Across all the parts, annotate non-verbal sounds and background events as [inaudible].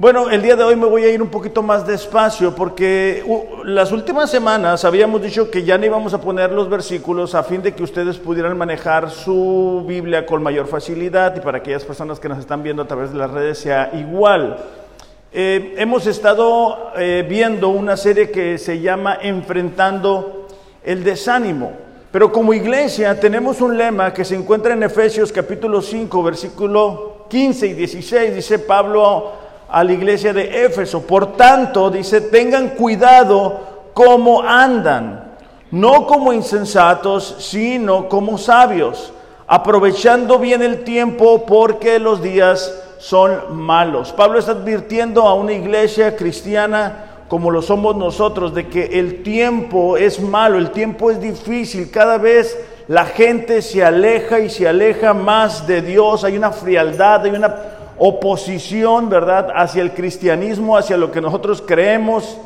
Bueno, el día de hoy me voy a ir un poquito más despacio porque uh, las últimas semanas habíamos dicho que ya no íbamos a poner los versículos a fin de que ustedes pudieran manejar su Biblia con mayor facilidad y para aquellas personas que nos están viendo a través de las redes sea igual. Eh, hemos estado eh, viendo una serie que se llama Enfrentando el desánimo. Pero como iglesia tenemos un lema que se encuentra en Efesios capítulo 5, versículo 15 y 16. Dice Pablo a la iglesia de Éfeso. Por tanto, dice, tengan cuidado cómo andan, no como insensatos, sino como sabios, aprovechando bien el tiempo porque los días son malos. Pablo está advirtiendo a una iglesia cristiana como lo somos nosotros, de que el tiempo es malo, el tiempo es difícil, cada vez la gente se aleja y se aleja más de Dios, hay una frialdad, hay una oposición, ¿verdad?, hacia el cristianismo, hacia lo que nosotros creemos.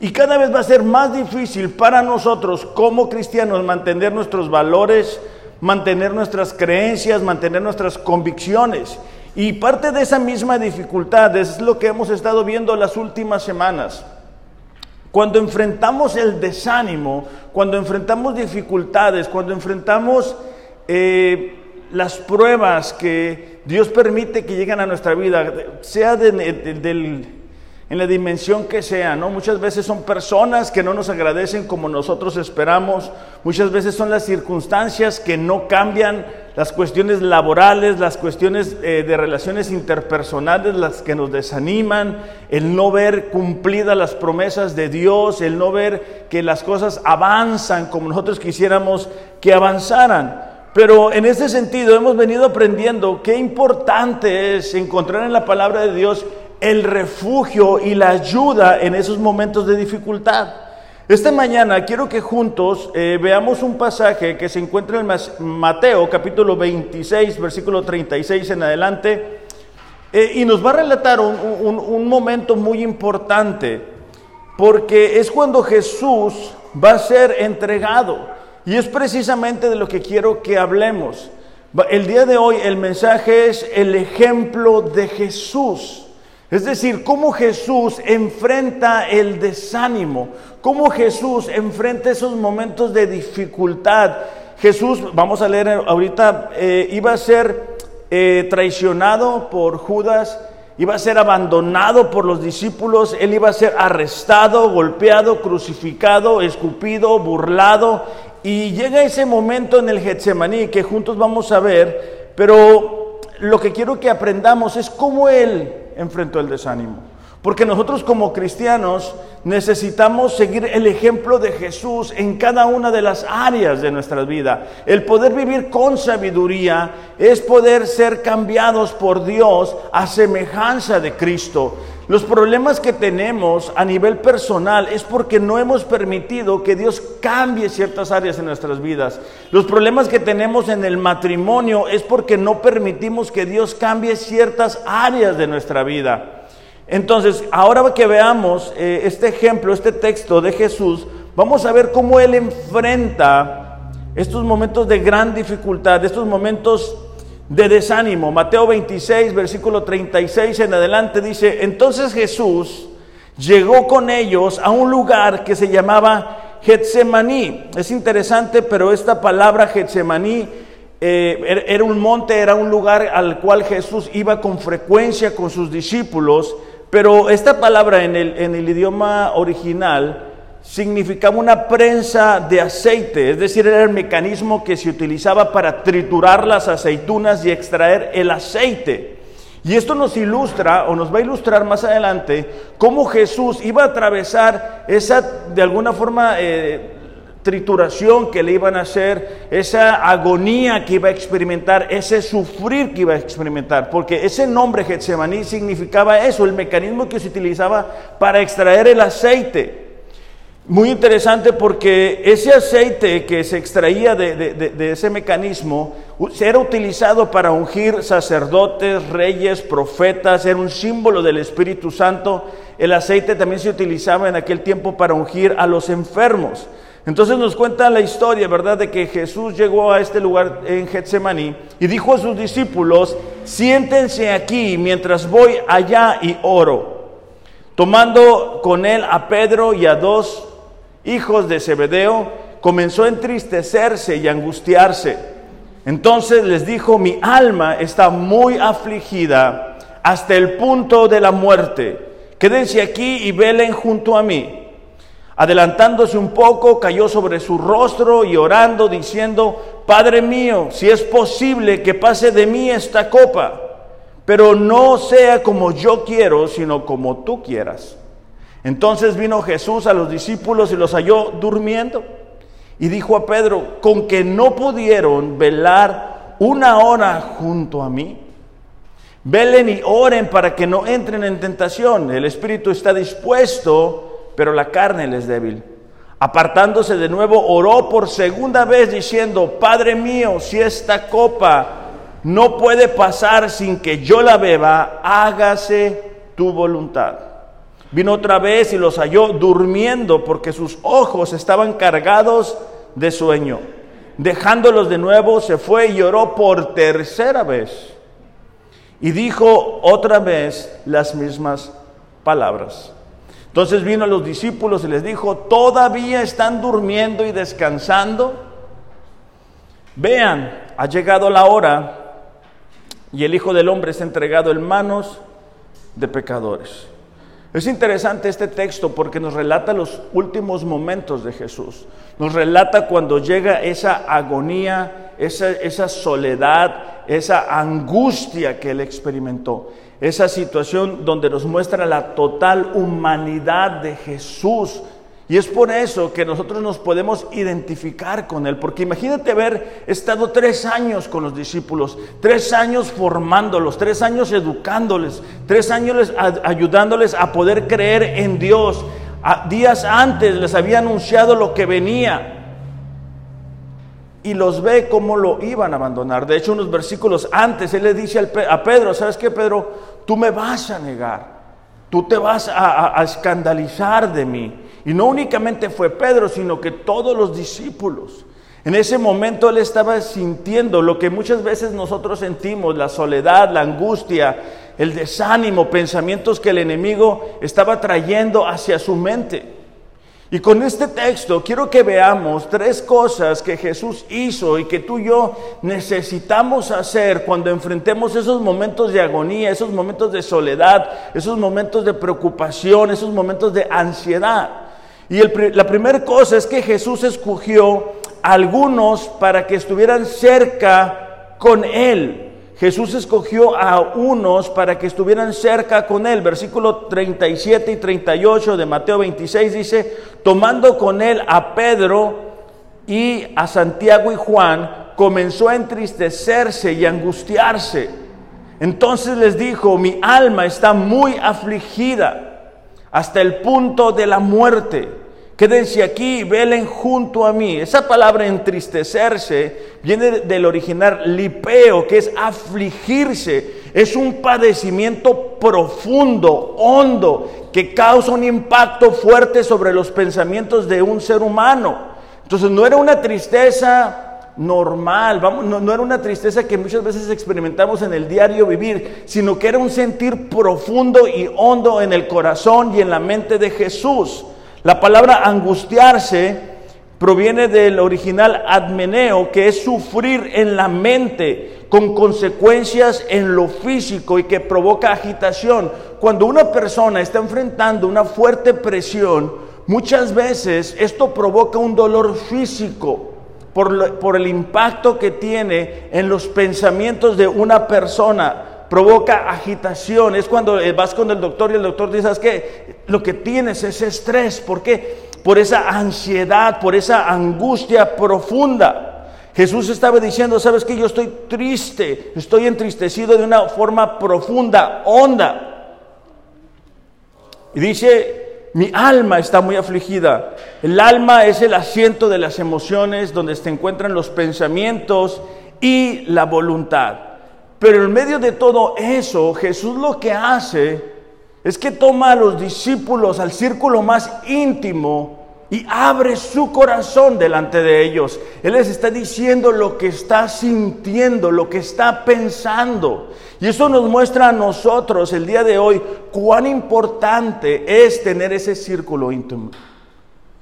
Y cada vez va a ser más difícil para nosotros como cristianos mantener nuestros valores, mantener nuestras creencias, mantener nuestras convicciones. Y parte de esa misma dificultad es lo que hemos estado viendo las últimas semanas. Cuando enfrentamos el desánimo, cuando enfrentamos dificultades, cuando enfrentamos eh, las pruebas que Dios permite que lleguen a nuestra vida, sea en la dimensión que sea, ¿no? Muchas veces son personas que no nos agradecen como nosotros esperamos, muchas veces son las circunstancias que no cambian, las cuestiones laborales, las cuestiones eh, de relaciones interpersonales, las que nos desaniman, el no ver cumplidas las promesas de Dios, el no ver que las cosas avanzan como nosotros quisiéramos que avanzaran. Pero en ese sentido hemos venido aprendiendo qué importante es encontrar en la palabra de Dios el refugio y la ayuda en esos momentos de dificultad. Esta mañana quiero que juntos eh, veamos un pasaje que se encuentra en Mateo capítulo 26, versículo 36 en adelante, eh, y nos va a relatar un momento muy importante, porque es cuando Jesús va a ser entregado. Y es precisamente de lo que quiero que hablemos. El día de hoy el mensaje es el ejemplo de Jesús. Es decir, cómo Jesús enfrenta el desánimo, cómo Jesús enfrenta esos momentos de dificultad. Jesús, vamos a leer ahorita, eh, iba a ser eh, traicionado por Judas, iba a ser abandonado por los discípulos, él iba a ser arrestado, golpeado, crucificado, escupido, burlado, y llega ese momento en el Getsemaní que juntos vamos a ver, pero lo que quiero que aprendamos es cómo Él enfrentó el desánimo. Porque nosotros como cristianos necesitamos seguir el ejemplo de Jesús en cada una de las áreas de nuestra vida. El poder vivir con sabiduría es poder ser cambiados por Dios a semejanza de Cristo. Los problemas que tenemos a nivel personal es porque no hemos permitido que Dios cambie ciertas áreas en nuestras vidas. Los problemas que tenemos en el matrimonio es porque no permitimos que Dios cambie ciertas áreas de nuestra vida. Entonces, ahora que veamos eh, este ejemplo, este texto de Jesús, vamos a ver cómo Él enfrenta estos momentos de gran dificultad, estos momentos de desánimo. Mateo 26, versículo 36 en adelante dice, entonces Jesús llegó con ellos a un lugar que se llamaba Getsemaní. Es interesante, pero esta palabra Getsemaní eh, er, era un monte, era un lugar al cual Jesús iba con frecuencia con sus discípulos, pero esta palabra en el, en el idioma original significaba una prensa de aceite, es decir, era el mecanismo que se utilizaba para triturar las aceitunas y extraer el aceite. Y esto nos ilustra, o nos va a ilustrar más adelante, cómo Jesús iba a atravesar esa, de alguna forma, eh, trituración que le iban a hacer, esa agonía que iba a experimentar, ese sufrir que iba a experimentar, porque ese nombre Getsemaní significaba eso, el mecanismo que se utilizaba para extraer el aceite. Muy interesante porque ese aceite que se extraía de, ese mecanismo era utilizado para ungir sacerdotes, reyes, profetas, era un símbolo del Espíritu Santo. El aceite también se utilizaba en aquel tiempo para ungir a los enfermos. Entonces nos cuenta la historia, ¿verdad?, de que Jesús llegó a este lugar en Getsemaní y dijo a sus discípulos, siéntense aquí mientras voy allá y oro. Tomando con él a Pedro y a dos hijos de Zebedeo, comenzó a entristecerse y angustiarse. Entonces les dijo, mi alma está muy afligida hasta el punto de la muerte. Quédense aquí y velen junto a mí. Adelantándose un poco, cayó sobre su rostro y orando, diciendo, Padre mío, si es posible que pase de mí esta copa pero no sea como yo quiero, sino como tú quieras. Entonces vino Jesús a los discípulos y los halló durmiendo. Y dijo a Pedro, con que no pudieron velar una hora junto a mí. Velen y oren para que no entren en tentación. El espíritu está dispuesto, pero la carne les débil. Apartándose de nuevo, oró por segunda vez diciendo, Padre mío, si esta copa no puede pasar sin que yo la beba, hágase tu voluntad. Vino otra vez y los halló durmiendo porque sus ojos estaban cargados de sueño. Dejándolos de nuevo, se fue y lloró por tercera vez. Y dijo otra vez las mismas palabras. Entonces vino a los discípulos y les dijo, ¿todavía están durmiendo y descansando? Vean, ha llegado la hora y el Hijo del Hombre es entregado en manos de pecadores. Es interesante este texto porque nos relata los últimos momentos de Jesús. Nos relata cuando llega esa agonía, esa, soledad, esa angustia que él experimentó. Esa situación donde nos muestra la total humanidad de Jesús y es por eso que nosotros nos podemos identificar con Él, porque imagínate haber estado tres años con los discípulos, tres años formándolos, tres años educándoles, tres años ayudándoles a poder creer en Dios. días antes les había anunciado lo que venía y los ve cómo lo iban a abandonar. De hecho, unos versículos antes, Él le dice a Pedro, ¿sabes qué, Pedro? Tú me vas a negar, tú te vas a escandalizar de mí. Y no únicamente fue Pedro, sino que todos los discípulos. En ese momento él estaba sintiendo lo que muchas veces nosotros sentimos, la soledad, la angustia, el desánimo, pensamientos que el enemigo estaba trayendo hacia su mente. Y con este texto quiero que veamos tres cosas que Jesús hizo y que tú y yo necesitamos hacer cuando enfrentemos esos momentos de agonía, esos momentos de soledad, esos momentos de preocupación, esos momentos de ansiedad. Y la primera cosa es que Jesús escogió a algunos para que estuvieran cerca con Él. Jesús escogió a unos para que estuvieran cerca con Él. Versículo 37 y 38 de Mateo 26 dice, tomando con Él a Pedro y a Santiago y Juan, comenzó a entristecerse y angustiarse. Entonces les dijo, mi alma está muy afligida hasta el punto de la muerte. Quédense aquí, velen junto a mí. Esa palabra entristecerse viene del original lipeo, que es afligirse. Es un padecimiento profundo, hondo, que causa un impacto fuerte sobre los pensamientos de un ser humano. Entonces no era una tristeza normal, vamos, no, era una tristeza que muchas veces experimentamos en el diario vivir, sino que era un sentir profundo y hondo en el corazón y en la mente de Jesús. La palabra angustiarse proviene del original admeneo, que es sufrir en la mente con consecuencias en lo físico y que provoca agitación. Cuando una persona está enfrentando una fuerte presión, muchas veces esto provoca un dolor físico por, el impacto que tiene en los pensamientos de una persona provoca agitación. Es cuando eh, vas con el doctor y el doctor dice, ¿sabes? Lo que tienes es estrés. ¿Por qué? Por esa ansiedad, por esa angustia profunda. Jesús estaba diciendo, ¿sabes qué? Yo estoy triste, estoy entristecido de una forma profunda, honda. Y dice mi alma está muy afligida. El alma es el asiento de las emociones donde se encuentran los pensamientos y la voluntad. Pero en medio de todo eso, Jesús lo que hace es que toma a los discípulos al círculo más íntimo y abre su corazón delante de ellos. Él les está diciendo lo que está sintiendo, lo que está pensando. Y eso nos muestra a nosotros el día de hoy cuán importante es tener ese círculo íntimo.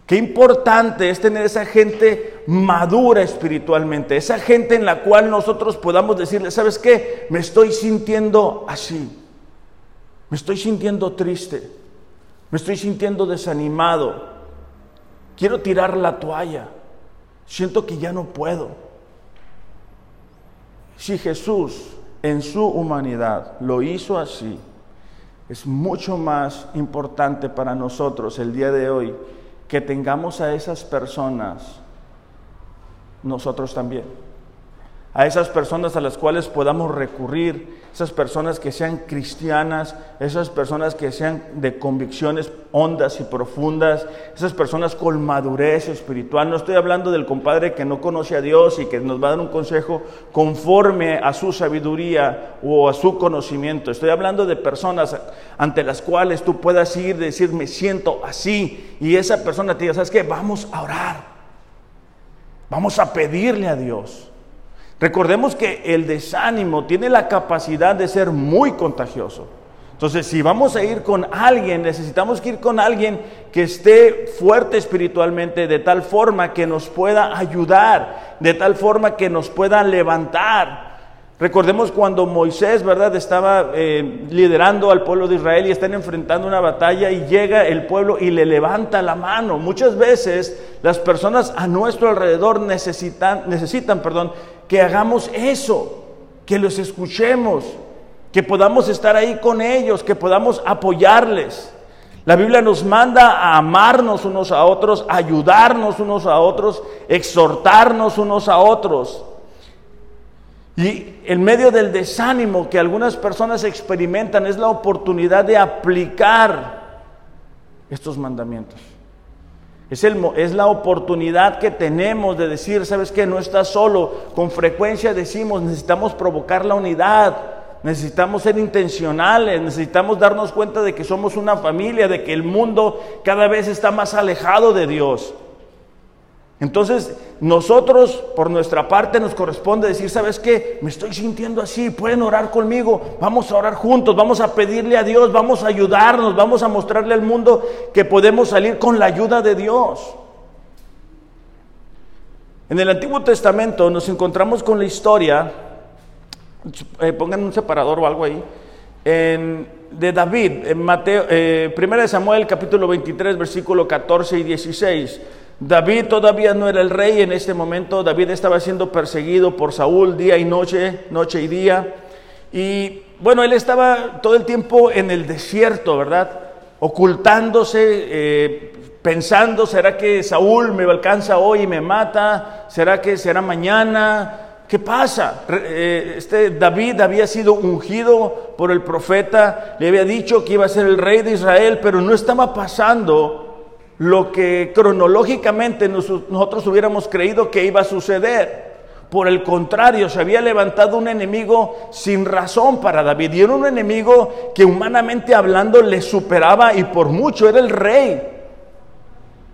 Qué importante es tener esa gente madura espiritualmente, esa gente en la cual nosotros podamos decirle, ¿sabes qué? Me estoy sintiendo así, me estoy sintiendo triste, me estoy sintiendo desanimado, quiero tirar la toalla, siento que ya no puedo. Si Jesús en su humanidad lo hizo así, es mucho más importante para nosotros el día de hoy que tengamos a esas personas nosotros también a esas personas a las cuales podamos recurrir, esas personas que sean cristianas, esas personas que sean de convicciones hondas y profundas, esas personas con madurez espiritual. No estoy hablando del compadre que no conoce a Dios y que nos va a dar un consejo conforme a su sabiduría o a su conocimiento. Estoy hablando de personas ante las cuales tú puedas ir y decir, me siento así, y esa persona te diga, ¿sabes qué? Vamos a orar, vamos a pedirle a Dios. Recordemos que el desánimo tiene la capacidad de ser muy contagioso. Entonces, si vamos a ir con alguien, necesitamos ir con alguien que esté fuerte espiritualmente, de tal forma que nos pueda ayudar, de tal forma que nos pueda levantar. Recordemos cuando Moisés, ¿verdad?, estaba eh, liderando al pueblo de Israel y están enfrentando una batalla y llega el pueblo y le levanta la mano. Muchas veces las personas a nuestro alrededor necesitan, necesitan perdón, que hagamos eso, que los escuchemos, que podamos estar ahí con ellos, que podamos apoyarles. La Biblia nos manda a amarnos unos a otros, ayudarnos unos a otros, exhortarnos unos a otros. Y en medio del desánimo que algunas personas experimentan es la oportunidad de aplicar estos mandamientos. Es, el, es, la oportunidad que tenemos de decir, ¿sabes qué? No estás solo. Con frecuencia decimos, necesitamos provocar la unidad, necesitamos ser intencionales, necesitamos darnos cuenta de que somos una familia, de que el mundo cada vez está más alejado de Dios. Entonces, nosotros por nuestra parte nos corresponde decir, ¿sabes qué? Me estoy sintiendo así, pueden orar conmigo, vamos a orar juntos, vamos a pedirle a Dios, vamos a ayudarnos, vamos a mostrarle al mundo que podemos salir con la ayuda de Dios. En el Antiguo Testamento nos encontramos con la historia, eh, pongan un separador o algo ahí, de David, en Mateo, eh, 1 Samuel capítulo 23, versículo 14 y 16. David todavía no era el rey en este momento, David estaba siendo perseguido por Saúl día y noche, noche y día. Y bueno, él estaba todo el tiempo en el desierto, ¿verdad? Ocultándose, eh, pensando, ¿será que Saúl me alcanza hoy y me mata? ¿Será que será mañana? ¿Qué pasa? Eh, este David había sido ungido por el profeta, le había dicho que iba a ser el rey de Israel, pero no estaba pasando lo que cronológicamente nosotros hubiéramos creído que iba a suceder. Por el contrario, se había levantado un enemigo sin razón para David. Y era un enemigo que humanamente hablando le superaba y por mucho era el rey.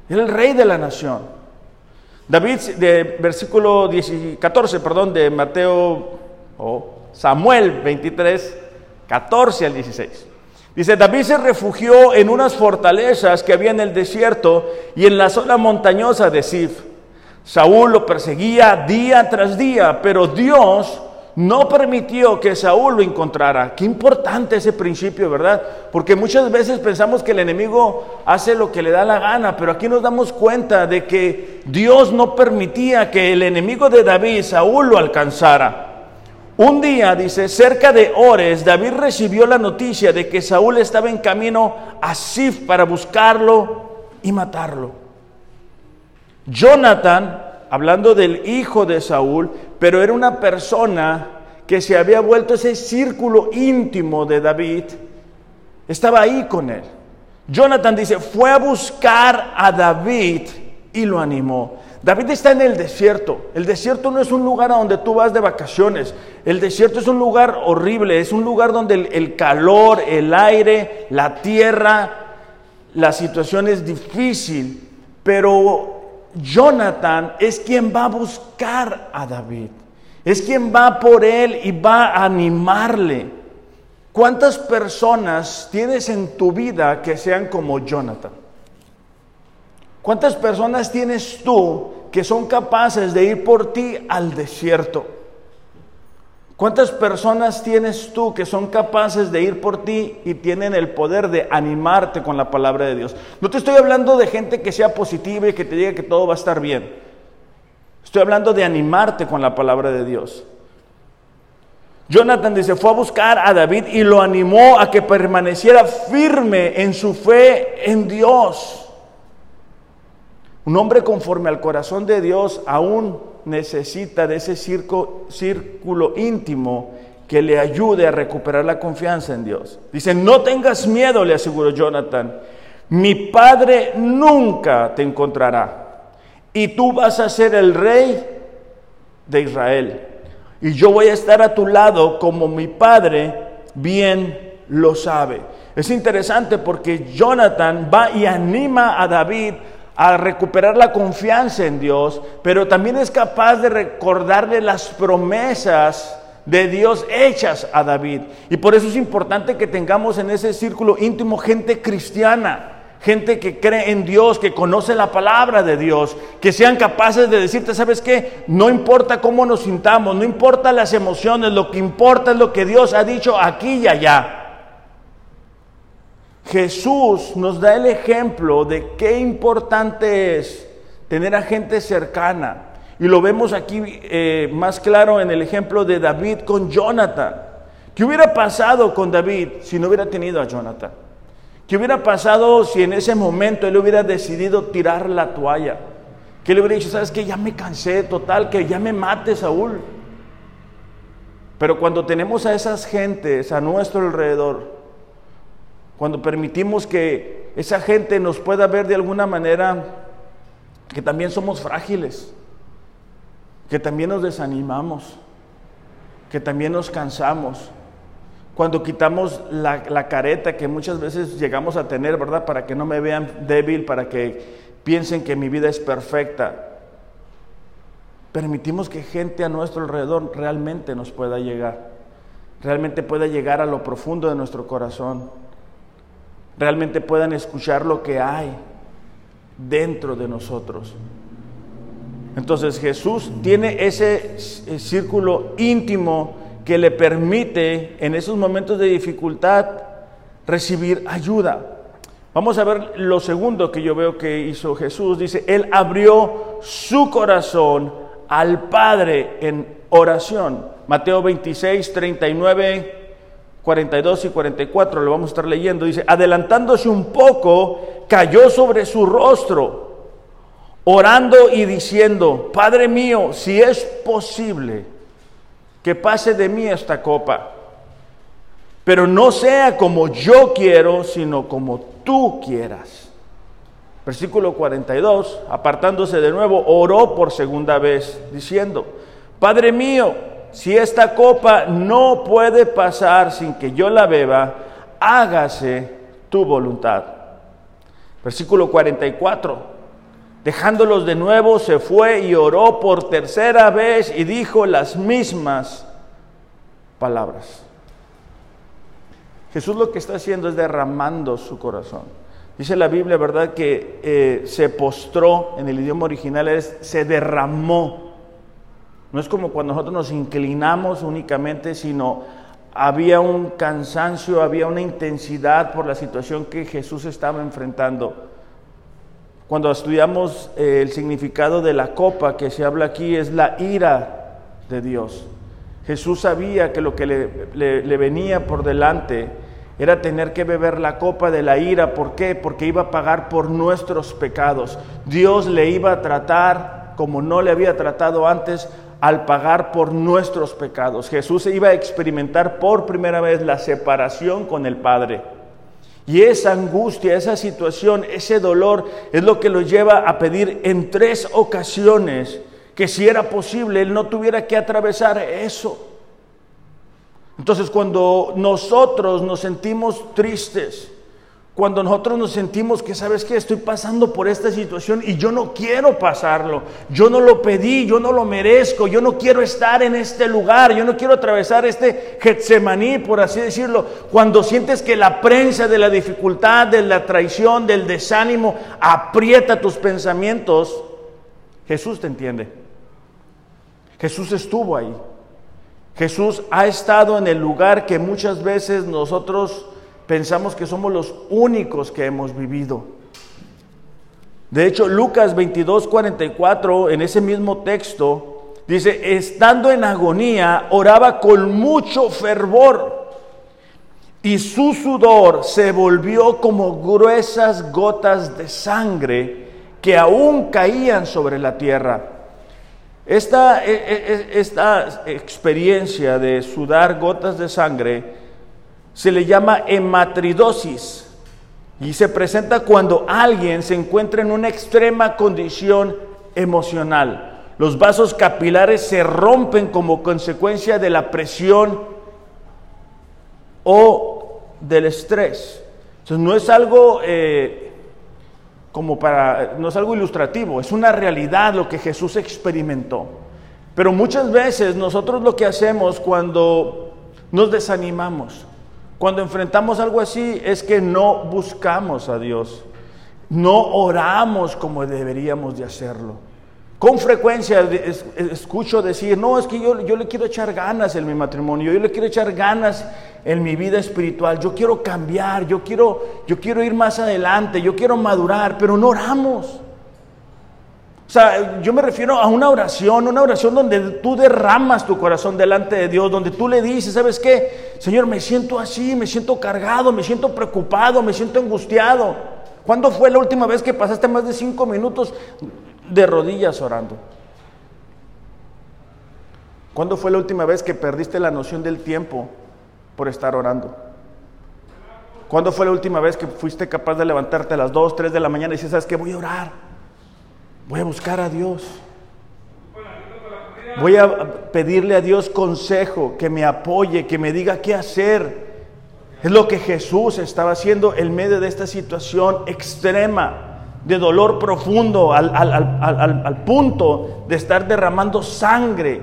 Era el rey de la nación. David, de versículo 14, perdón, de Mateo, o Samuel 23, 14 al 16. Dice, David se refugió en unas fortalezas que había en el desierto y en la zona montañosa de Sif. Saúl lo perseguía día tras día, pero Dios no permitió que Saúl lo encontrara. Qué importante ese principio, ¿verdad? Porque muchas veces pensamos que el enemigo hace lo que le da la gana, pero aquí nos damos cuenta de que Dios no permitía que el enemigo de David, Saúl, lo alcanzara. Un día, dice, cerca de Ores, David recibió la noticia de que Saúl estaba en camino a Sif para buscarlo y matarlo. Jonathan, hablando del hijo de Saúl, pero era una persona que se había vuelto ese círculo íntimo de David, estaba ahí con él. Jonathan dice, fue a buscar a David y lo animó. David está en el desierto. El desierto no es un lugar a donde tú vas de vacaciones. El desierto es un lugar horrible, es un lugar donde el, calor, el aire, la tierra, la situación es difícil. Pero Jonathan es quien va a buscar a David. Es quien va por él y va a animarle. ¿Cuántas personas tienes en tu vida que sean como Jonathan? ¿Cuántas personas tienes tú que son capaces de ir por ti al desierto? ¿Cuántas personas tienes tú que son capaces de ir por ti y tienen el poder de animarte con la palabra de Dios? No te estoy hablando de gente que sea positiva y que te diga que todo va a estar bien. Estoy hablando de animarte con la palabra de Dios. Jonathan dice, fue a buscar a David y lo animó a que permaneciera firme en su fe en Dios. Un hombre conforme al corazón de Dios aún necesita de ese círculo íntimo que le ayude a recuperar la confianza en Dios. Dice, no tengas miedo, le aseguró Jonathan, mi padre nunca te encontrará y tú vas a ser el rey de Israel. Y yo voy a estar a tu lado como mi padre bien lo sabe. Es interesante porque Jonathan va y anima a David a recuperar la confianza en Dios, pero también es capaz de recordarle las promesas de Dios hechas a David. Y por eso es importante que tengamos en ese círculo íntimo gente cristiana, gente que cree en Dios, que conoce la palabra de Dios, que sean capaces de decirte, ¿sabes qué? No importa cómo nos sintamos, no importa las emociones, lo que importa es lo que Dios ha dicho aquí y allá. Jesús nos da el ejemplo de qué importante es tener a gente cercana. Y lo vemos aquí eh, más claro en el ejemplo de David con Jonathan. ¿Qué hubiera pasado con David si no hubiera tenido a Jonathan? ¿Qué hubiera pasado si en ese momento él hubiera decidido tirar la toalla? ¿Qué le hubiera dicho? Sabes que ya me cansé, total, que ya me mate Saúl. Pero cuando tenemos a esas gentes a nuestro alrededor, cuando permitimos que esa gente nos pueda ver de alguna manera que también somos frágiles, que también nos desanimamos, que también nos cansamos. Cuando quitamos la, careta que muchas veces llegamos a tener, ¿verdad? Para que no me vean débil, para que piensen que mi vida es perfecta. Permitimos que gente a nuestro alrededor realmente nos pueda llegar, realmente pueda llegar a lo profundo de nuestro corazón realmente puedan escuchar lo que hay dentro de nosotros. Entonces Jesús tiene ese círculo íntimo que le permite en esos momentos de dificultad recibir ayuda. Vamos a ver lo segundo que yo veo que hizo Jesús. Dice, Él abrió su corazón al Padre en oración. Mateo 26, 39 42 y 44, lo vamos a estar leyendo, dice, adelantándose un poco, cayó sobre su rostro, orando y diciendo, Padre mío, si es posible, que pase de mí esta copa, pero no sea como yo quiero, sino como tú quieras. Versículo 42, apartándose de nuevo, oró por segunda vez, diciendo, Padre mío, si esta copa no puede pasar sin que yo la beba, hágase tu voluntad. Versículo 44. Dejándolos de nuevo, se fue y oró por tercera vez y dijo las mismas palabras. Jesús lo que está haciendo es derramando su corazón. Dice la Biblia, ¿verdad? Que eh, se postró, en el idioma original es, se derramó no es como cuando nosotros nos inclinamos únicamente, sino había un cansancio, había una intensidad por la situación que Jesús estaba enfrentando. Cuando estudiamos eh, el significado de la copa que se habla aquí es la ira de Dios. Jesús sabía que lo que le, le venía por delante era tener que beber la copa de la ira. ¿Por qué? Porque iba a pagar por nuestros pecados. Dios le iba a tratar como no le había tratado antes al pagar por nuestros pecados. Jesús iba a experimentar por primera vez la separación con el Padre. Y esa angustia, esa situación, ese dolor es lo que lo lleva a pedir en tres ocasiones que si era posible Él no tuviera que atravesar eso. Entonces cuando nosotros nos sentimos tristes, cuando nosotros nos sentimos que, ¿sabes qué? Estoy pasando por esta situación y yo no quiero pasarlo. Yo no lo pedí, yo no lo merezco, yo no quiero estar en este lugar, yo no quiero atravesar este Getsemaní, por así decirlo. Cuando sientes que la prensa de la dificultad, de la traición, del desánimo aprieta tus pensamientos, Jesús te entiende. Jesús estuvo ahí. Jesús ha estado en el lugar que muchas veces nosotros pensamos que somos los únicos que hemos vivido. De hecho, Lucas 22, 44, en ese mismo texto, dice, estando en agonía, oraba con mucho fervor y su sudor se volvió como gruesas gotas de sangre que aún caían sobre la tierra. Esta, e, e, e, esta experiencia de sudar gotas de sangre se le llama hematridosis y se presenta cuando alguien se encuentra en una extrema condición emocional. Los vasos capilares se rompen como consecuencia de la presión o del estrés. Entonces no es algo eh, como para, no es algo ilustrativo, es una realidad lo que Jesús experimentó. Pero muchas veces nosotros lo que hacemos cuando nos desanimamos, cuando enfrentamos algo así es que no buscamos a Dios, no oramos como deberíamos de hacerlo. Con frecuencia escucho decir, no, es que yo, yo le quiero echar ganas en mi matrimonio, yo le quiero echar ganas en mi vida espiritual, yo quiero cambiar, yo quiero, yo quiero ir más adelante, yo quiero madurar, pero no oramos. O sea, yo me refiero a una oración, una oración donde tú derramas tu corazón delante de Dios, donde tú le dices, ¿sabes qué? Señor, me siento así, me siento cargado, me siento preocupado, me siento angustiado. ¿Cuándo fue la última vez que pasaste más de cinco minutos de rodillas orando? ¿Cuándo fue la última vez que perdiste la noción del tiempo por estar orando? ¿Cuándo fue la última vez que fuiste capaz de levantarte a las 2, 3 de la mañana y decir, ¿sabes qué? Voy a orar. Voy a buscar a Dios. Voy a pedirle a Dios consejo, que me apoye, que me diga qué hacer. Es lo que Jesús estaba haciendo en medio de esta situación extrema, de dolor profundo, al, punto de estar derramando sangre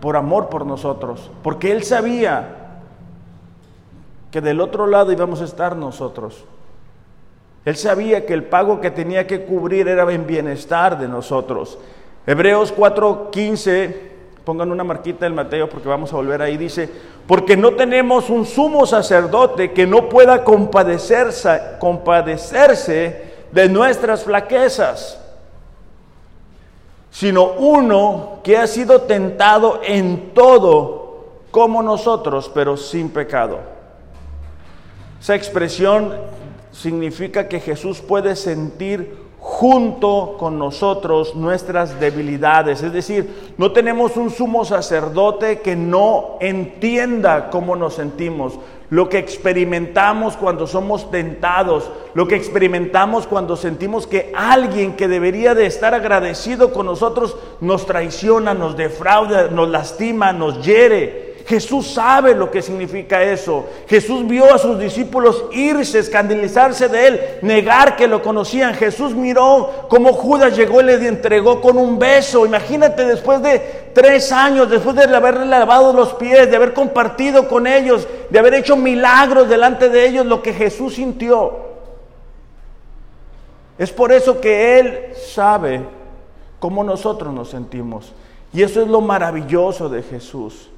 por amor por nosotros. Porque Él sabía que del otro lado íbamos a estar nosotros. Él sabía que el pago que tenía que cubrir era en bienestar de nosotros. Hebreos 4:15, pongan una marquita del Mateo porque vamos a volver ahí, dice, porque no tenemos un sumo sacerdote que no pueda compadecerse, compadecerse de nuestras flaquezas, sino uno que ha sido tentado en todo como nosotros, pero sin pecado. Esa expresión significa que Jesús puede sentir junto con nosotros nuestras debilidades. Es decir, no tenemos un sumo sacerdote que no entienda cómo nos sentimos, lo que experimentamos cuando somos tentados, lo que experimentamos cuando sentimos que alguien que debería de estar agradecido con nosotros nos traiciona, nos defrauda, nos lastima, nos hiere. Jesús sabe lo que significa eso. Jesús vio a sus discípulos irse, escandalizarse de él, negar que lo conocían. Jesús miró cómo Judas llegó y le entregó con un beso. Imagínate después de tres años, después de haberle lavado los pies, de haber compartido con ellos, de haber hecho milagros delante de ellos, lo que Jesús sintió. Es por eso que Él sabe cómo nosotros nos sentimos. Y eso es lo maravilloso de Jesús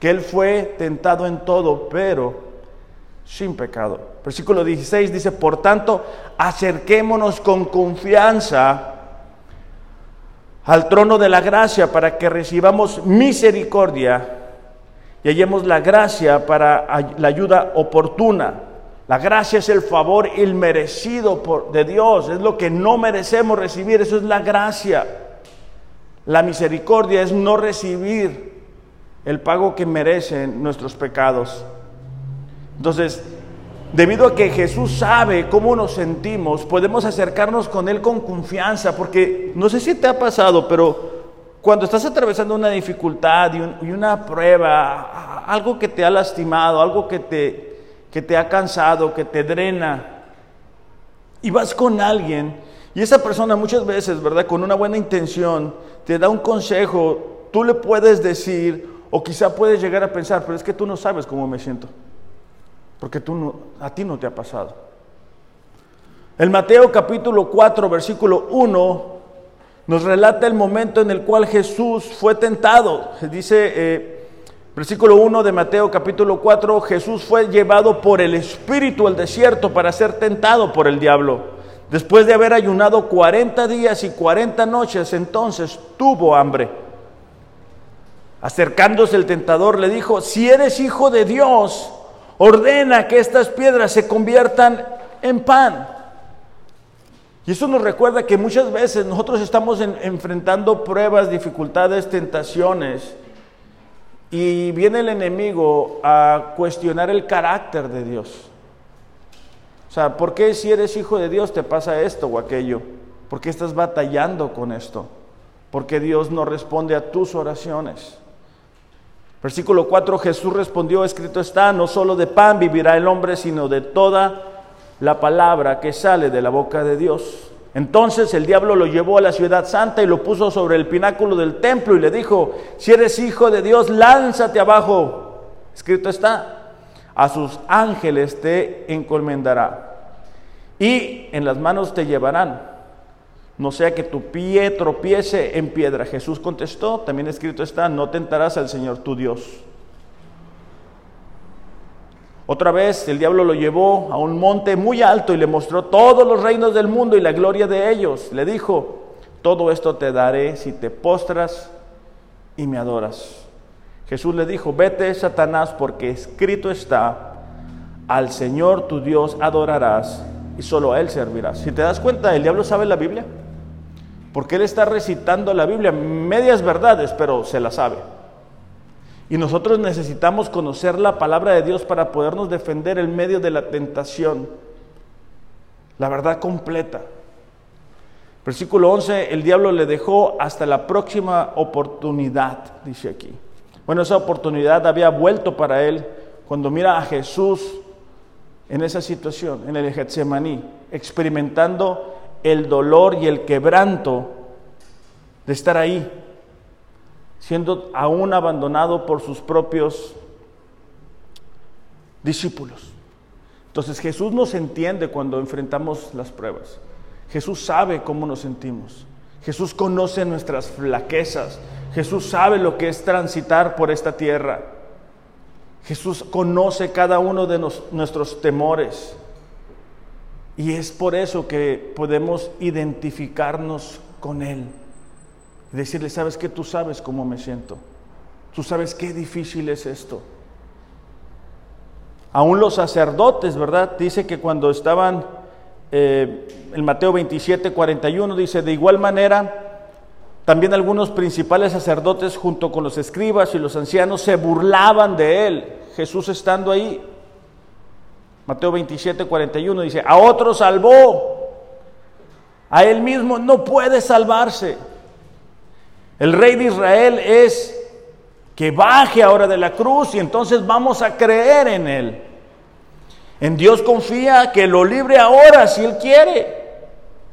que Él fue tentado en todo, pero sin pecado. Versículo 16 dice, por tanto, acerquémonos con confianza al trono de la gracia para que recibamos misericordia y hallemos la gracia para la ayuda oportuna. La gracia es el favor inmerecido por, de Dios, es lo que no merecemos recibir, eso es la gracia. La misericordia es no recibir el pago que merecen nuestros pecados. Entonces, debido a que Jesús sabe cómo nos sentimos, podemos acercarnos con Él con confianza, porque no sé si te ha pasado, pero cuando estás atravesando una dificultad y, una prueba, algo que te ha lastimado, algo que te, que te ha cansado, que te drena, y vas con alguien, y esa persona muchas veces, ¿verdad? Con una buena intención, te da un consejo, tú le puedes decir, o quizá puedes llegar a pensar, pero es que tú no sabes cómo me siento, porque tú no, a ti no te ha pasado. El Mateo capítulo 4, versículo 1, nos relata el momento en el cual Jesús fue tentado. Dice, eh, versículo 1 de Mateo capítulo 4, Jesús fue llevado por el Espíritu al desierto para ser tentado por el diablo. Después de haber ayunado 40 días y 40 noches, entonces tuvo hambre. Acercándose el tentador le dijo, si eres hijo de Dios, ordena que estas piedras se conviertan en pan. Y eso nos recuerda que muchas veces nosotros estamos enfrentando pruebas, dificultades, tentaciones, y viene el enemigo a cuestionar el carácter de Dios. O sea, ¿por qué si eres hijo de Dios te pasa esto o aquello? ¿Por qué estás batallando con esto? Porque Dios no responde a tus oraciones. Versículo 4, Jesús respondió, escrito está, no solo de pan vivirá el hombre, sino de toda la palabra que sale de la boca de Dios. Entonces el diablo lo llevó a la ciudad santa y lo puso sobre el pináculo del templo y le dijo, si eres hijo de Dios, lánzate abajo. Escrito está, a sus ángeles te encomendará y en las manos te llevarán. No sea que tu pie tropiece en piedra. Jesús contestó, también escrito está, no tentarás al Señor tu Dios. Otra vez el diablo lo llevó a un monte muy alto y le mostró todos los reinos del mundo y la gloria de ellos. Le dijo, todo esto te daré si te postras y me adoras. Jesús le dijo, vete Satanás porque escrito está, al Señor tu Dios adorarás y solo a Él servirás. Si te das cuenta, el diablo sabe la Biblia, porque Él está recitando la Biblia, medias verdades, pero se la sabe. Y nosotros necesitamos conocer la palabra de Dios para podernos defender en medio de la tentación. La verdad completa. Versículo 11, el diablo le dejó hasta la próxima oportunidad, dice aquí. Bueno, esa oportunidad había vuelto para él cuando mira a Jesús en esa situación, en el Getsemaní, experimentando el dolor y el quebranto de estar ahí, siendo aún abandonado por sus propios discípulos. Entonces Jesús nos entiende cuando enfrentamos las pruebas. Jesús sabe cómo nos sentimos. Jesús conoce nuestras flaquezas. Jesús sabe lo que es transitar por esta tierra. Jesús conoce cada uno de nuestros temores. Y es por eso que podemos identificarnos con Él. Y decirle, sabes que tú sabes cómo me siento. Tú sabes qué difícil es esto. Aún los sacerdotes, ¿verdad? Dice que cuando estaban, eh, en Mateo 27, 41, dice, de igual manera, también algunos principales sacerdotes junto con los escribas y los ancianos se burlaban de él, Jesús estando ahí. Mateo 27, 41 dice, a otro salvó, a él mismo no puede salvarse. El rey de Israel es que baje ahora de la cruz y entonces vamos a creer en él. En Dios confía que lo libre ahora si él quiere.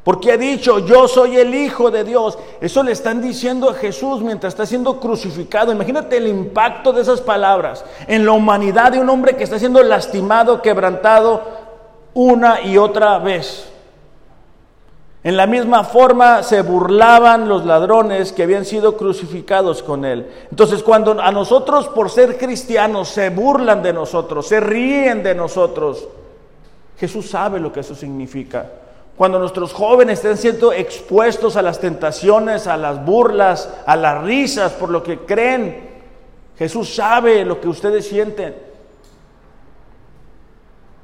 Porque ha dicho, yo soy el Hijo de Dios. Eso le están diciendo a Jesús mientras está siendo crucificado. Imagínate el impacto de esas palabras en la humanidad de un hombre que está siendo lastimado, quebrantado una y otra vez. En la misma forma se burlaban los ladrones que habían sido crucificados con él. Entonces cuando a nosotros por ser cristianos se burlan de nosotros, se ríen de nosotros, Jesús sabe lo que eso significa. Cuando nuestros jóvenes estén siendo expuestos a las tentaciones, a las burlas, a las risas por lo que creen, Jesús sabe lo que ustedes sienten.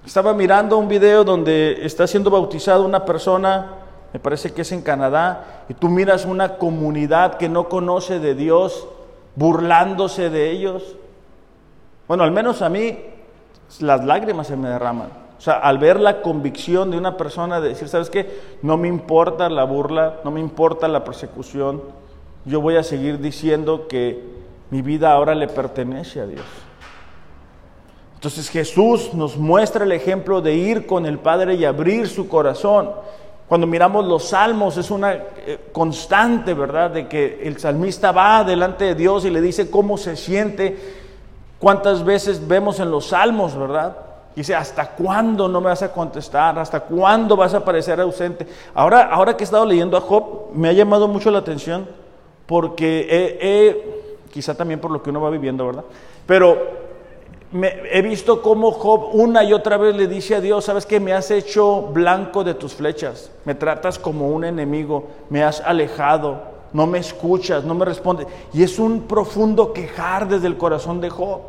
Estaba mirando un video donde está siendo bautizada una persona me parece que es en Canadá, y tú miras una comunidad que no conoce de Dios burlándose de ellos. Bueno, al menos a mí las lágrimas se me derraman. O sea, al ver la convicción de una persona de decir, ¿sabes qué? No me importa la burla, no me importa la persecución, yo voy a seguir diciendo que mi vida ahora le pertenece a Dios. Entonces Jesús nos muestra el ejemplo de ir con el Padre y abrir su corazón. Cuando miramos los salmos es una eh, constante, ¿verdad? De que el salmista va delante de Dios y le dice cómo se siente. ¿Cuántas veces vemos en los salmos, verdad? Dice, ¿hasta cuándo no me vas a contestar? ¿Hasta cuándo vas a aparecer ausente? Ahora, ahora que he estado leyendo a Job, me ha llamado mucho la atención porque he, quizá también por lo que uno va viviendo, ¿verdad? Pero he visto cómo Job una y otra vez le dice a Dios, sabes que me has hecho blanco de tus flechas, me tratas como un enemigo, me has alejado, no me escuchas, no me respondes. Y es un profundo quejar desde el corazón de Job.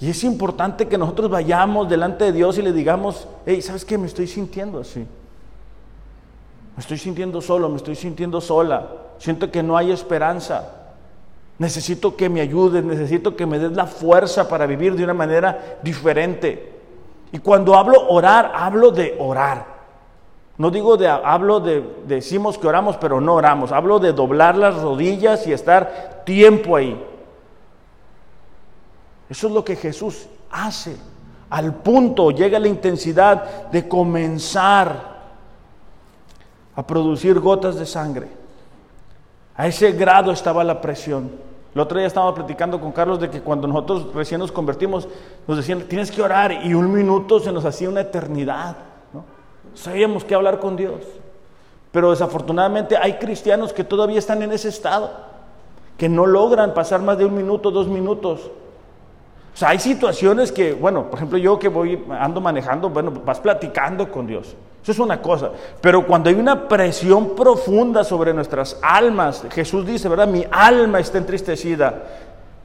Y es importante que nosotros vayamos delante de Dios y le digamos, hey, ¿sabes qué? Me estoy sintiendo así. Me estoy sintiendo solo, me estoy sintiendo sola. Siento que no hay esperanza. Necesito que me ayudes, necesito que me des la fuerza para vivir de una manera diferente. Y cuando hablo orar, hablo de orar. No digo de, hablo de, decimos que oramos, pero no oramos. Hablo de doblar las rodillas y estar tiempo ahí. Eso es lo que Jesús hace. Al punto llega la intensidad de comenzar a producir gotas de sangre. A ese grado estaba la presión. El otro día estábamos platicando con Carlos de que cuando nosotros recién nos convertimos, nos decían, tienes que orar, y un minuto se nos hacía una eternidad. Sabíamos que hablar con Dios. Pero desafortunadamente hay cristianos que todavía están en ese estado, que no logran pasar más de un minuto, dos minutos o hay situaciones que, bueno, por ejemplo, yo que voy, ando manejando, bueno, vas platicando con Dios. Eso es una cosa. Pero cuando hay una presión profunda sobre nuestras almas, Jesús dice, ¿verdad? Mi alma está entristecida.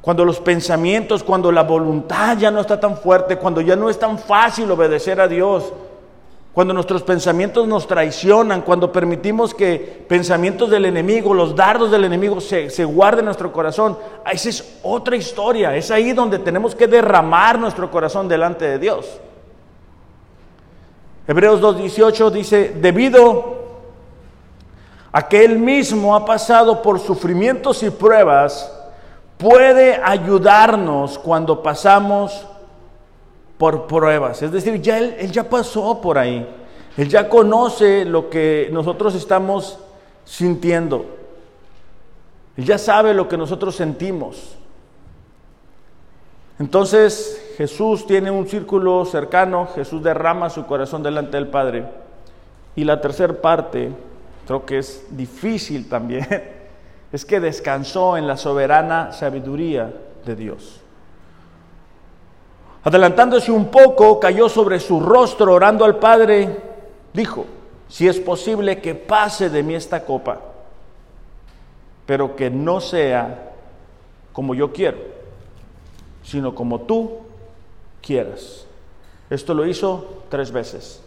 Cuando los pensamientos, cuando la voluntad ya no está tan fuerte, cuando ya no es tan fácil obedecer a Dios, cuando nuestros pensamientos nos traicionan, cuando permitimos que pensamientos del enemigo, los dardos del enemigo se, guarden en nuestro corazón, esa es otra historia, es ahí donde tenemos que derramar nuestro corazón delante de Dios. Hebreos 2.18 dice, debido a que Él mismo ha pasado por sufrimientos y pruebas, puede ayudarnos cuando pasamos por pruebas. Es decir, ya él, él ya pasó por ahí. Él ya conoce lo que nosotros estamos sintiendo. Él ya sabe lo que nosotros sentimos. Entonces Jesús tiene un círculo cercano, Jesús derrama su corazón delante del Padre. Y la tercera parte, creo que es difícil también, [laughs] es que descansó en la soberana sabiduría de Dios. Adelantándose un poco, cayó sobre su rostro orando al Padre, dijo, si es posible que pase de mí esta copa, pero que no sea como yo quiero, sino como tú quieras. Esto lo hizo tres veces.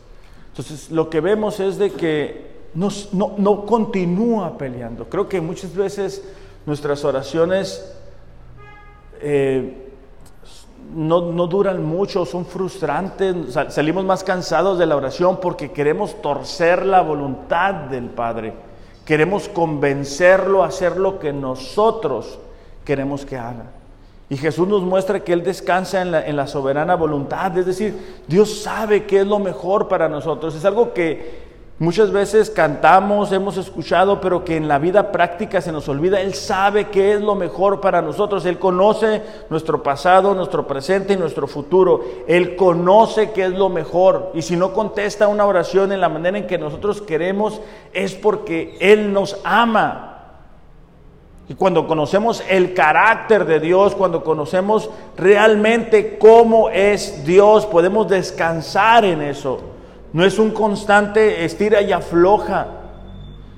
Entonces, lo que vemos es de que no, no continúa peleando. Creo que muchas veces nuestras oraciones... Eh, no, duran mucho, son frustrantes, salimos más cansados de la oración porque queremos torcer la voluntad del Padre, queremos convencerlo a hacer lo que nosotros queremos que haga. Y Jesús nos muestra que Él descansa en la, en la soberana voluntad, es decir, Dios sabe qué es lo mejor para nosotros, es algo que Muchas veces cantamos, hemos escuchado, pero que en la vida práctica se nos olvida. Él sabe qué es lo mejor para nosotros. Él conoce nuestro pasado, nuestro presente y nuestro futuro. Él conoce qué es lo mejor. Y si no contesta una oración en la manera en que nosotros queremos, es porque Él nos ama. Y cuando conocemos el carácter de Dios, cuando conocemos realmente cómo es Dios, podemos descansar en eso. No es un constante estira y afloja,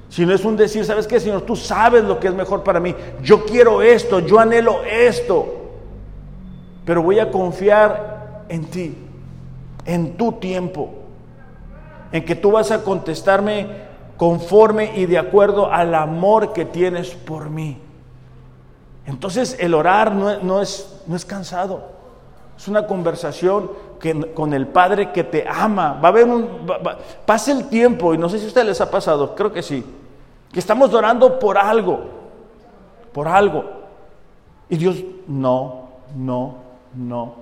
sino es un decir, ¿sabes qué, Señor? Tú sabes lo que es mejor para mí. Yo quiero esto, yo anhelo esto, pero voy a confiar en ti, en tu tiempo, en que tú vas a contestarme conforme y de acuerdo al amor que tienes por mí. Entonces el orar no, es, no es cansado, es una conversación con el Padre que te ama. Va a haber un. pase el tiempo, y no sé si a ustedes les ha pasado, creo que sí, que estamos orando por algo, por algo. Y Dios, no, no, no.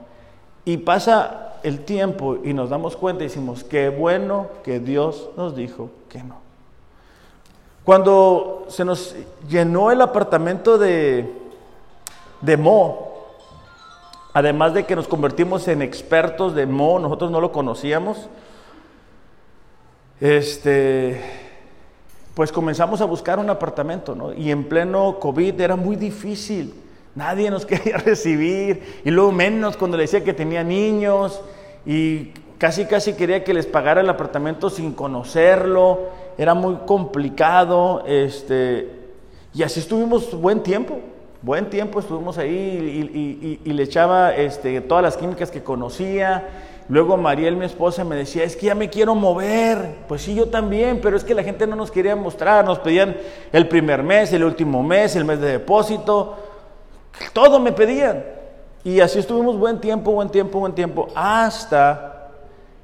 Y pasa el tiempo y nos damos cuenta y decimos, qué bueno que Dios nos dijo que no. Cuando se nos llenó el apartamento de, de Mo, además de que nos convertimos en expertos de Mo, nosotros no lo conocíamos, este, pues comenzamos a buscar un apartamento, ¿no? Y en pleno COVID era muy difícil. Nadie nos [laughs] quería recibir y luego menos cuando le decía que tenía niños y casi casi quería que les pagara el apartamento sin conocerlo, era muy complicado, este, y así estuvimos buen tiempo, buen tiempo estuvimos ahí y, le echaba este, todas las químicas que conocía. Luego Mariel, mi esposa, me decía, es que ya me quiero mover. Pues sí, yo también, pero es que la gente no nos quería mostrar, nos pedían el primer mes, el último mes, el mes de depósito. Todo me pedían. Y así estuvimos buen tiempo, buen tiempo, buen tiempo, hasta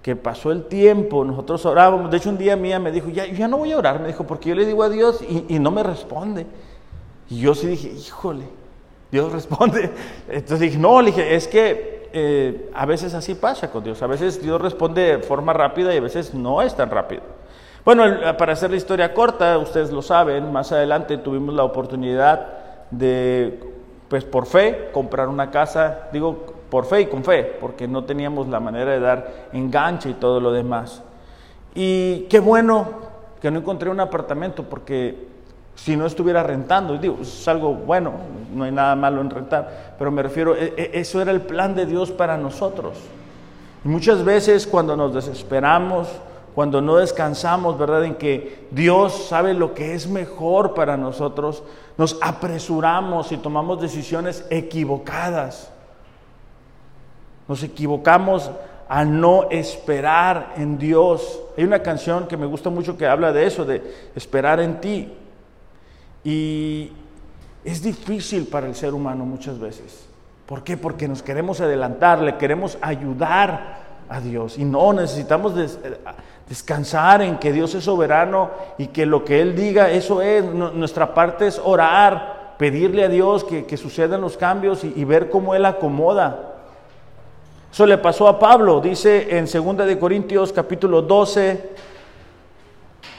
que pasó el tiempo, nosotros orábamos. De hecho, un día mía me dijo, ya, ya no voy a orar, me dijo, porque yo le digo a Dios y, no me responde. Y yo sí dije, híjole, Dios [laughs] responde. Entonces dije, no, le dije, es que eh, a veces así pasa con Dios. A veces Dios responde de forma rápida y a veces no es tan rápido. Bueno, para hacer la historia corta, ustedes lo saben, más adelante tuvimos la oportunidad de pues por fe, comprar una casa, digo por fe y con fe, porque no teníamos la manera de dar enganche y todo lo demás. Y qué bueno que no encontré un apartamento, porque si no estuviera rentando, digo, es algo bueno, no hay nada malo en rentar, pero me refiero, e, e, eso era el plan de Dios para nosotros. Y muchas veces cuando nos desesperamos, cuando no descansamos, ¿verdad? En que Dios sabe lo que es mejor para nosotros, nos apresuramos y tomamos decisiones equivocadas. Nos equivocamos a no esperar en Dios. Hay una canción que me gusta mucho que habla de eso, de esperar en ti. Y es difícil para el ser humano muchas veces. ¿Por qué? Porque nos queremos adelantar, le queremos ayudar a Dios. Y no, necesitamos descansar en que Dios es soberano y que lo que Él diga, eso es. nuestra parte es orar, pedirle a Dios que, sucedan los cambios y, ver cómo Él acomoda. Eso le pasó a Pablo, dice en 2 de Corintios capítulo 12,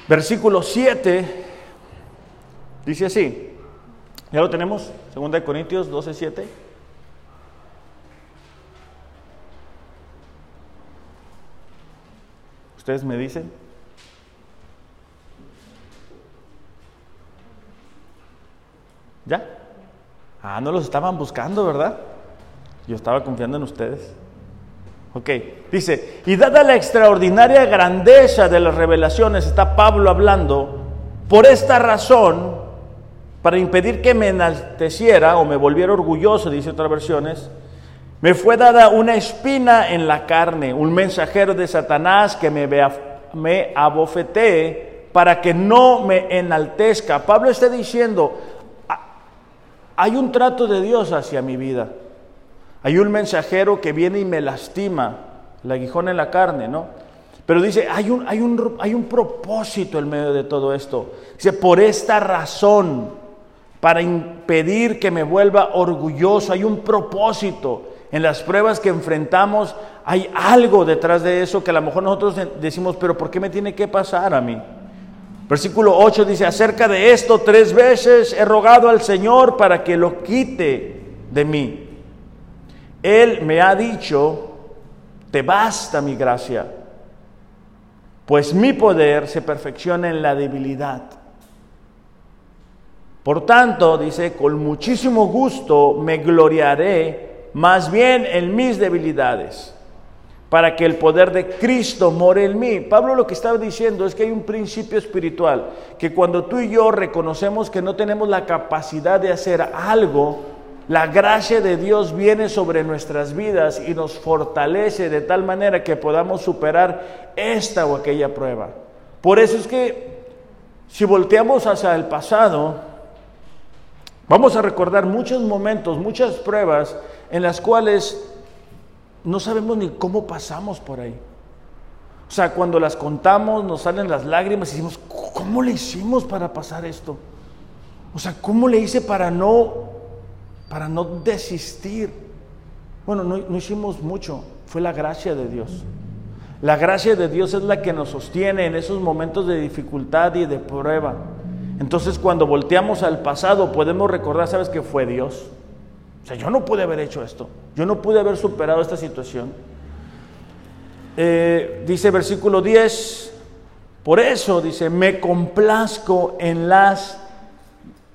versículo 7, dice así. ¿Ya lo tenemos? 2 de Corintios 12, 7. ¿Ustedes me dicen? ¿Ya? Ah, no los estaban buscando, ¿verdad? Yo estaba confiando en ustedes. Ok, dice, y dada la extraordinaria grandeza de las revelaciones, está Pablo hablando, por esta razón, para impedir que me enalteciera o me volviera orgulloso, dice otras versiones, me fue dada una espina en la carne, un mensajero de Satanás que me, me abofetee para que no me enaltezca. Pablo está diciendo, hay un trato de Dios hacia mi vida. Hay un mensajero que viene y me lastima, el aguijón en la carne, ¿no? Pero dice, hay un, hay un, hay un propósito en medio de todo esto. Dice, por esta razón, para impedir que me vuelva orgulloso, hay un propósito en las pruebas que enfrentamos hay algo detrás de eso que a lo mejor nosotros decimos, pero ¿por qué me tiene que pasar a mí? Versículo 8 dice, acerca de esto tres veces he rogado al Señor para que lo quite de mí. Él me ha dicho, te basta mi gracia, pues mi poder se perfecciona en la debilidad. Por tanto, dice, con muchísimo gusto me gloriaré más bien en mis debilidades, para que el poder de Cristo more en mí. Pablo lo que estaba diciendo es que hay un principio espiritual, que cuando tú y yo reconocemos que no tenemos la capacidad de hacer algo, la gracia de Dios viene sobre nuestras vidas y nos fortalece de tal manera que podamos superar esta o aquella prueba. Por eso es que si volteamos hacia el pasado, vamos a recordar muchos momentos, muchas pruebas en las cuales no sabemos ni cómo pasamos por ahí. O sea, cuando las contamos nos salen las lágrimas y decimos, ¿cómo le hicimos para pasar esto? O sea, ¿cómo le hice para no, para no desistir? Bueno, no, no hicimos mucho, fue la gracia de Dios. La gracia de Dios es la que nos sostiene en esos momentos de dificultad y de prueba. Entonces cuando volteamos al pasado podemos recordar, ¿sabes que fue Dios? O sea, yo no pude haber hecho esto. Yo no pude haber superado esta situación. Eh, dice versículo 10, por eso dice, me complazco en las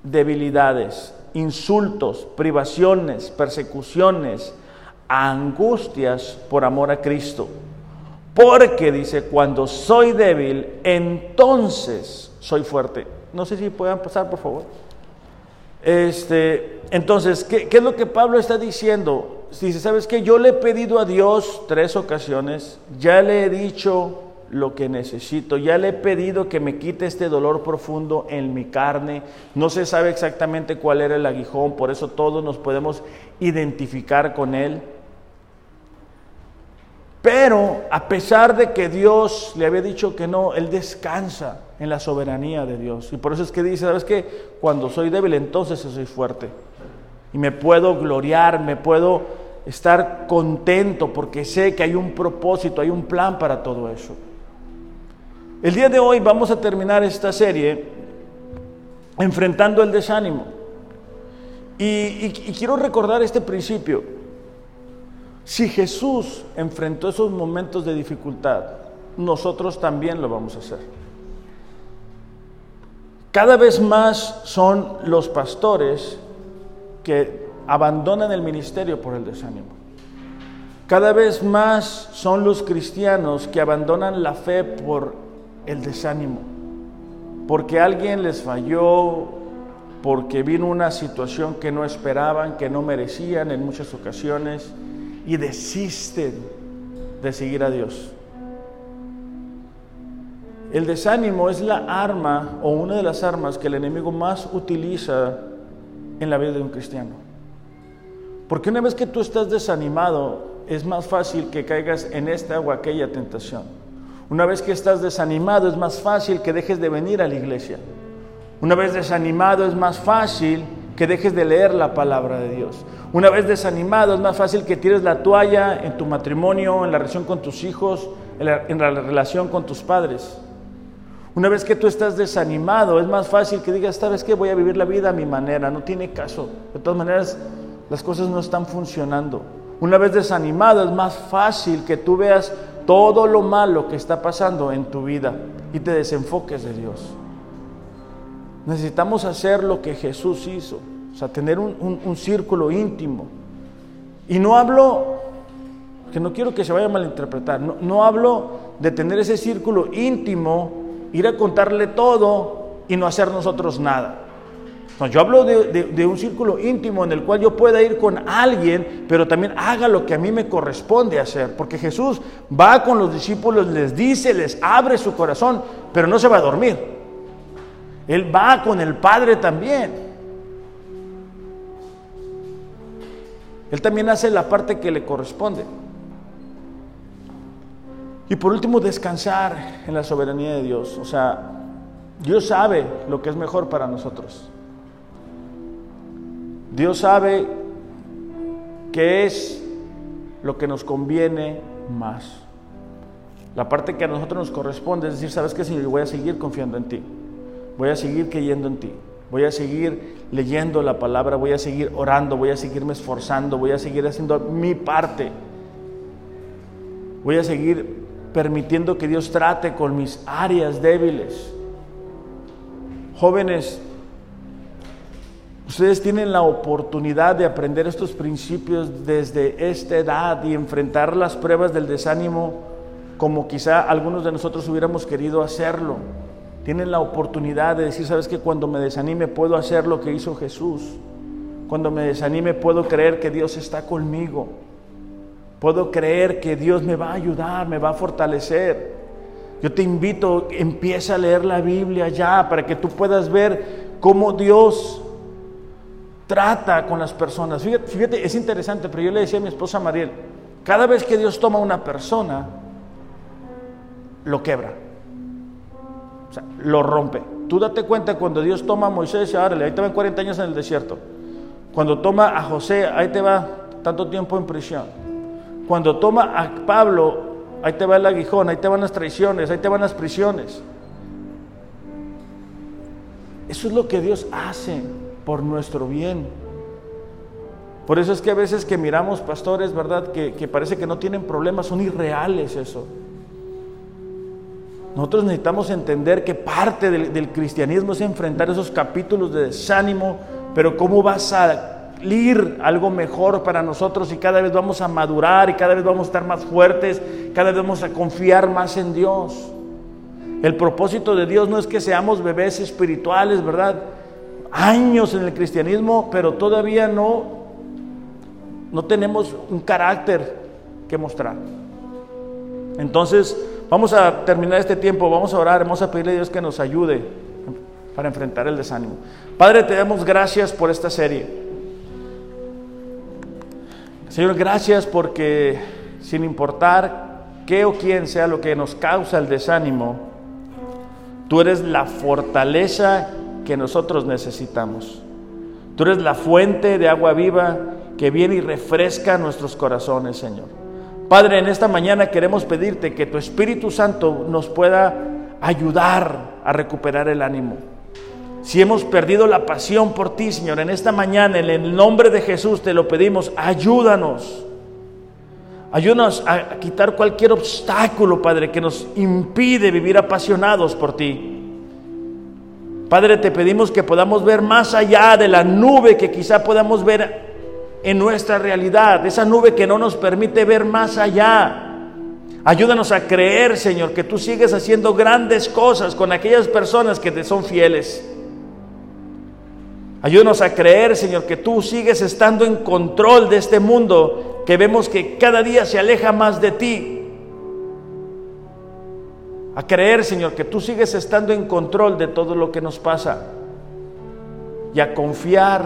debilidades, insultos, privaciones, persecuciones, angustias por amor a Cristo. Porque dice, cuando soy débil, entonces soy fuerte. No sé si puedan pasar, por favor. Este, entonces, ¿qué, ¿qué, es lo que Pablo está diciendo? Dice, ¿sabes qué? Yo le he pedido a Dios tres ocasiones, ya le he dicho lo que necesito, ya le he pedido que me quite este dolor profundo en mi carne, no se sabe exactamente cuál era el aguijón, por eso todos nos podemos identificar con él. Pero a pesar de que Dios le había dicho que no, Él descansa en la soberanía de Dios. Y por eso es que dice, ¿sabes qué? Cuando soy débil, entonces soy fuerte. Y me puedo gloriar, me puedo estar contento porque sé que hay un propósito, hay un plan para todo eso. El día de hoy vamos a terminar esta serie enfrentando el desánimo. Y, y, y quiero recordar este principio. Si Jesús enfrentó esos momentos de dificultad, nosotros también lo vamos a hacer. Cada vez más son los pastores que abandonan el ministerio por el desánimo. Cada vez más son los cristianos que abandonan la fe por el desánimo, porque alguien les falló, porque vino una situación que no esperaban, que no merecían en muchas ocasiones y desisten de seguir a Dios. El desánimo es la arma o una de las armas que el enemigo más utiliza en la vida de un cristiano. Porque una vez que tú estás desanimado, es más fácil que caigas en esta o aquella tentación. Una vez que estás desanimado, es más fácil que dejes de venir a la iglesia. Una vez desanimado, es más fácil que dejes de leer la palabra de Dios. Una vez desanimado, es más fácil que tires la toalla en tu matrimonio, en la relación con tus hijos, en la, relación con tus padres. Una vez que tú estás desanimado, es más fácil que digas, ¿sabes qué? Voy a vivir la vida a mi manera, no tiene caso. De todas maneras, las cosas no están funcionando. Una vez desanimado, es más fácil que tú veas todo lo malo que está pasando en tu vida y te desenfoques de Dios. Necesitamos hacer lo que Jesús hizo, o sea, tener un, círculo íntimo. Y no hablo, que no quiero que se vaya a malinterpretar, no, no hablo de tener ese círculo íntimo, ir a contarle todo y no hacer nosotros nada. Yo hablo de, de, un círculo íntimo en el cual yo pueda ir con alguien, pero también haga lo que a mí me corresponde hacer. Porque Jesús va con los discípulos, les dice, les abre su corazón, pero no se va a dormir. Él va con el Padre también. Él también hace la parte que le corresponde. Y por último, descansar en la soberanía de Dios. O sea, Dios sabe lo que es mejor para nosotros. Dios sabe qué es lo que nos conviene más. La parte que a nosotros nos corresponde es decir, ¿sabes qué, Señor? Yo voy a seguir confiando en ti. Voy a seguir creyendo en ti. Voy a seguir leyendo la palabra, voy a seguir orando, voy a seguirme esforzando, voy a seguir haciendo mi parte. Voy a seguir permitiendo que Dios trate con mis áreas débiles. Jóvenes, ustedes tienen la oportunidad de aprender estos principios desde esta edad y enfrentar las pruebas del desánimo como quizá algunos de nosotros hubiéramos querido hacerlo. Tienen la oportunidad de decir, sabes que cuando me desanime puedo hacer lo que hizo Jesús. Cuando me desanime puedo creer que Dios está conmigo. Puedo creer que Dios me va a ayudar, me va a fortalecer. Yo te invito, empieza a leer la Biblia ya para que tú puedas ver cómo Dios trata con las personas. Fíjate, es interesante, pero yo le decía a mi esposa Mariel, cada vez que Dios toma una persona, lo quebra. O sea, lo rompe. Tú date cuenta cuando Dios toma a Moisés, árale, ahí te van 40 años en el desierto. Cuando toma a José, ahí te va tanto tiempo en prisión. Cuando toma a Pablo, ahí te va el aguijón, ahí te van las traiciones, ahí te van las prisiones. Eso es lo que Dios hace por nuestro bien. Por eso es que a veces que miramos pastores, ¿verdad? Que, parece que no tienen problemas, son irreales eso. Nosotros necesitamos entender que parte del, del, cristianismo es enfrentar esos capítulos de desánimo, pero cómo va a algo mejor para nosotros y cada vez vamos a madurar y cada vez vamos a estar más fuertes, cada vez vamos a confiar más en Dios. El propósito de Dios no es que seamos bebés espirituales, ¿verdad? Años en el cristianismo, pero todavía no, no tenemos un carácter que mostrar. Entonces, vamos a terminar este tiempo, vamos a orar, vamos a pedirle a Dios que nos ayude para enfrentar el desánimo. Padre, te damos gracias por esta serie. Señor, gracias porque sin importar qué o quién sea lo que nos causa el desánimo, Tú eres la fortaleza que nosotros necesitamos. Tú eres la fuente de agua viva que viene y refresca nuestros corazones, Señor. Padre, en esta mañana queremos pedirte que tu Espíritu Santo nos pueda ayudar a recuperar el ánimo. Si hemos perdido la pasión por ti, Señor, en esta mañana, en el nombre de Jesús te lo pedimos, ayúdanos. Ayúdanos a quitar cualquier obstáculo, Padre, que nos impide vivir apasionados por ti. Padre, te pedimos que podamos ver más allá de la nube que quizá podamos ver en nuestra realidad, esa nube que no nos permite ver más allá. Ayúdanos a creer, Señor, que tú sigues haciendo grandes cosas con aquellas personas que te son fieles. Ayúdanos a creer, Señor, que tú sigues estando en control de este mundo, que vemos que cada día se aleja más de ti. A creer, Señor, que tú sigues estando en control de todo lo que nos pasa. Y a confiar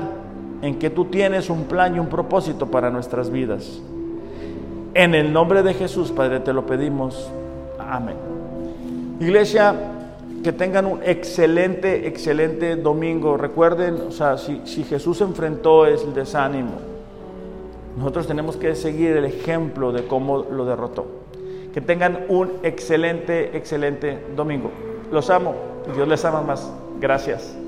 en que tú tienes un plan y un propósito para nuestras vidas. En el nombre de Jesús, Padre, te lo pedimos. Amén. Iglesia, que tengan un excelente, excelente domingo. Recuerden, o sea, si, si Jesús enfrentó el desánimo, nosotros tenemos que seguir el ejemplo de cómo lo derrotó. Que tengan un excelente, excelente domingo. Los amo y Dios les ama más. Gracias.